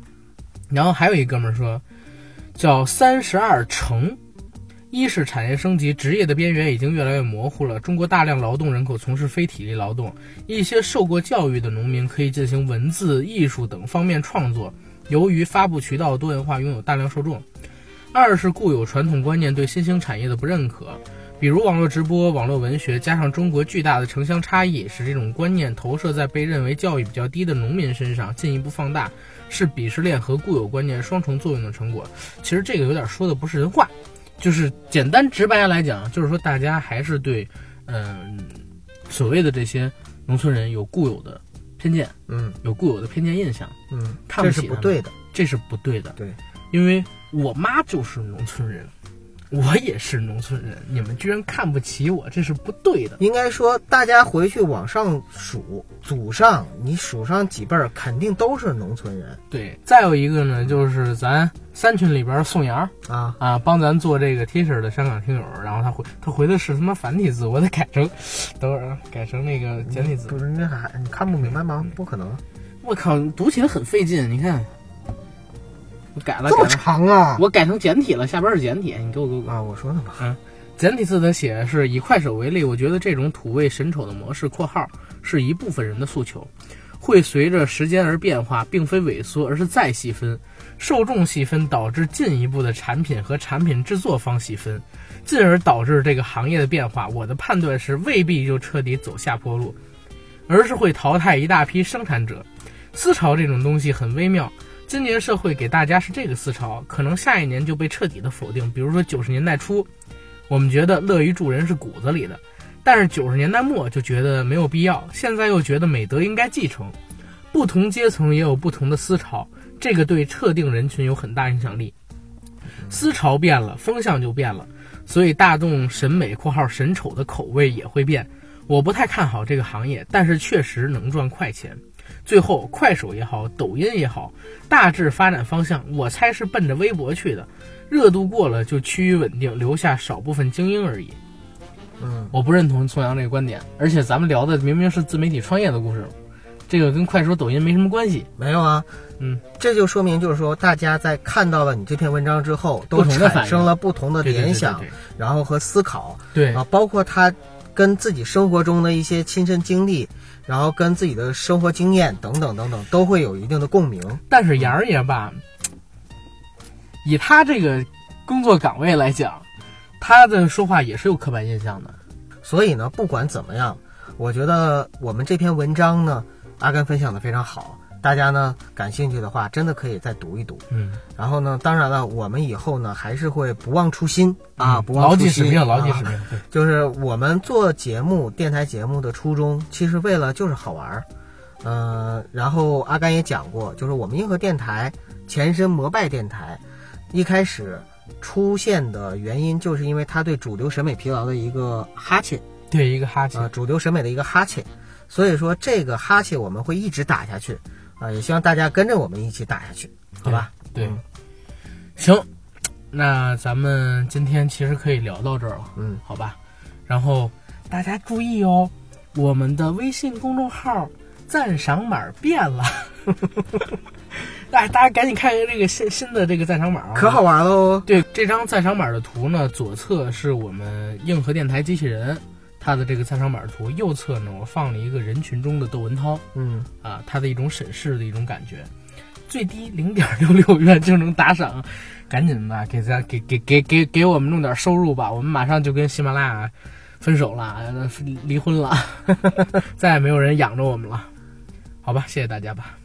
然后还有一哥们儿说，叫三十二城，一是产业升级，职业的边缘已经越来越模糊了。中国大量劳动人口从事非体力劳动，一些受过教育的农民可以进行文字、艺术等方面创作。由于发布渠道多元化，拥有大量受众。二是固有传统观念对新兴产业的不认可，比如网络直播、网络文学，加上中国巨大的城乡差异，使这种观念投射在被认为教育比较低的农民身上，进一步放大，是鄙视链和固有观念双重作用的成果。其实这个有点说的不是人话，就是简单直白来讲，就是说大家还是对，嗯、所谓的这些农村人有固有的偏见，嗯有固有的偏见印象，嗯，这看不起他们是不对的。这是不对的。对，因为我妈就是农村人，我也是农村人，你们居然看不起我，这是不对的。应该说，大家回去往上数，祖上你数上几辈儿，肯定都是农村人对，再有一个呢，就是咱三群里边宋阳啊。啊，帮咱做这个 T 恤的香港听友，然后他回他回的是他妈繁体字，我得改成，等会儿啊，改成那个简体字。不是那还你看不明白吗？不可能，我靠，读起来很费劲，你看，我改了，这么改了，长啊！我改成简体了，下边是简体，你给我给我。啊，我说的吧。简体字的写是以快手为例，我觉得这种土味神丑的模式（括号是一部分人的诉求）。会随着时间而变化，并非萎缩，而是再细分。受众细分导致进一步的产品和产品制作方细分，进而导致这个行业的变化。我的判断是，未必就彻底走下坡路，而是会淘汰一大批生产者。思潮这种东西很微妙，今年社会给大家是这个思潮，可能下一年就被彻底的否定。比如说九十年代初，我们觉得乐于助人是骨子里的，但是九十年代末就觉得没有必要，现在又觉得美德应该继承。不同阶层也有不同的思潮。这个对特定人群有很大影响力，思潮变了，风向就变了，所以大众审美（括号审丑）的口味也会变。我不太看好这个行业，但是确实能赚快钱。最后，快手也好，抖音也好，大致发展方向，我猜是奔着微博去的。热度过了就趋于稳定，留下少部分精英而已。嗯，我不认同宋阳这个观点，而且咱们聊的明明是自媒体创业的故事。这个跟快手、抖音没什么关系，没有啊，嗯，这就说明就是说，大家在看到了你这篇文章之后，都产生了不同的联想，然后和思考，对。啊，包括他跟自己生活中的一些亲身经历，然后跟自己的生活经验等等等等，都会有一定的共鸣。但是杨爷吧，以他这个工作岗位来讲，他的说话也是有刻板印象的，所以呢，不管怎么样，我觉得我们这篇文章呢。阿甘分享的非常好，大家呢感兴趣的话，真的可以再读一读。嗯，然后呢，当然了，我们以后呢还是会不忘初心啊，不忘牢记使命，牢记使命。对，(laughs) 就是我们做节目、电台节目的初衷，其实为了就是好玩儿。嗯，然后阿甘也讲过，就是我们硬核电台前身摩拜电台，一开始出现的原因，就是因为他对主流审美疲劳的一个哈欠，对一个哈欠，啊，主流审美的一个哈欠。所以说这个哈欠我们会一直打下去，啊，也希望大家跟着我们一起打下去，好吧？对，行，那咱们今天其实可以聊到这儿了，嗯，好吧？然后大家注意哦，我们的微信公众号赞赏码变了，(laughs) 哎，大家赶紧看一下这个新新的这个赞赏码，可好玩喽！对，这张赞赏码的图呢，左侧是我们硬核电台机器人。他的这个赞赏板图右侧呢，我放了一个人群中的窦文涛，嗯。啊，他的一种审视的一种感觉，最低零点六六元就能打赏，赶紧吧，给咱给给给给给我们弄点收入吧，我们马上就跟喜马拉雅分手了，离婚了，(laughs) 再也没有人养着我们了，好吧，谢谢大家吧。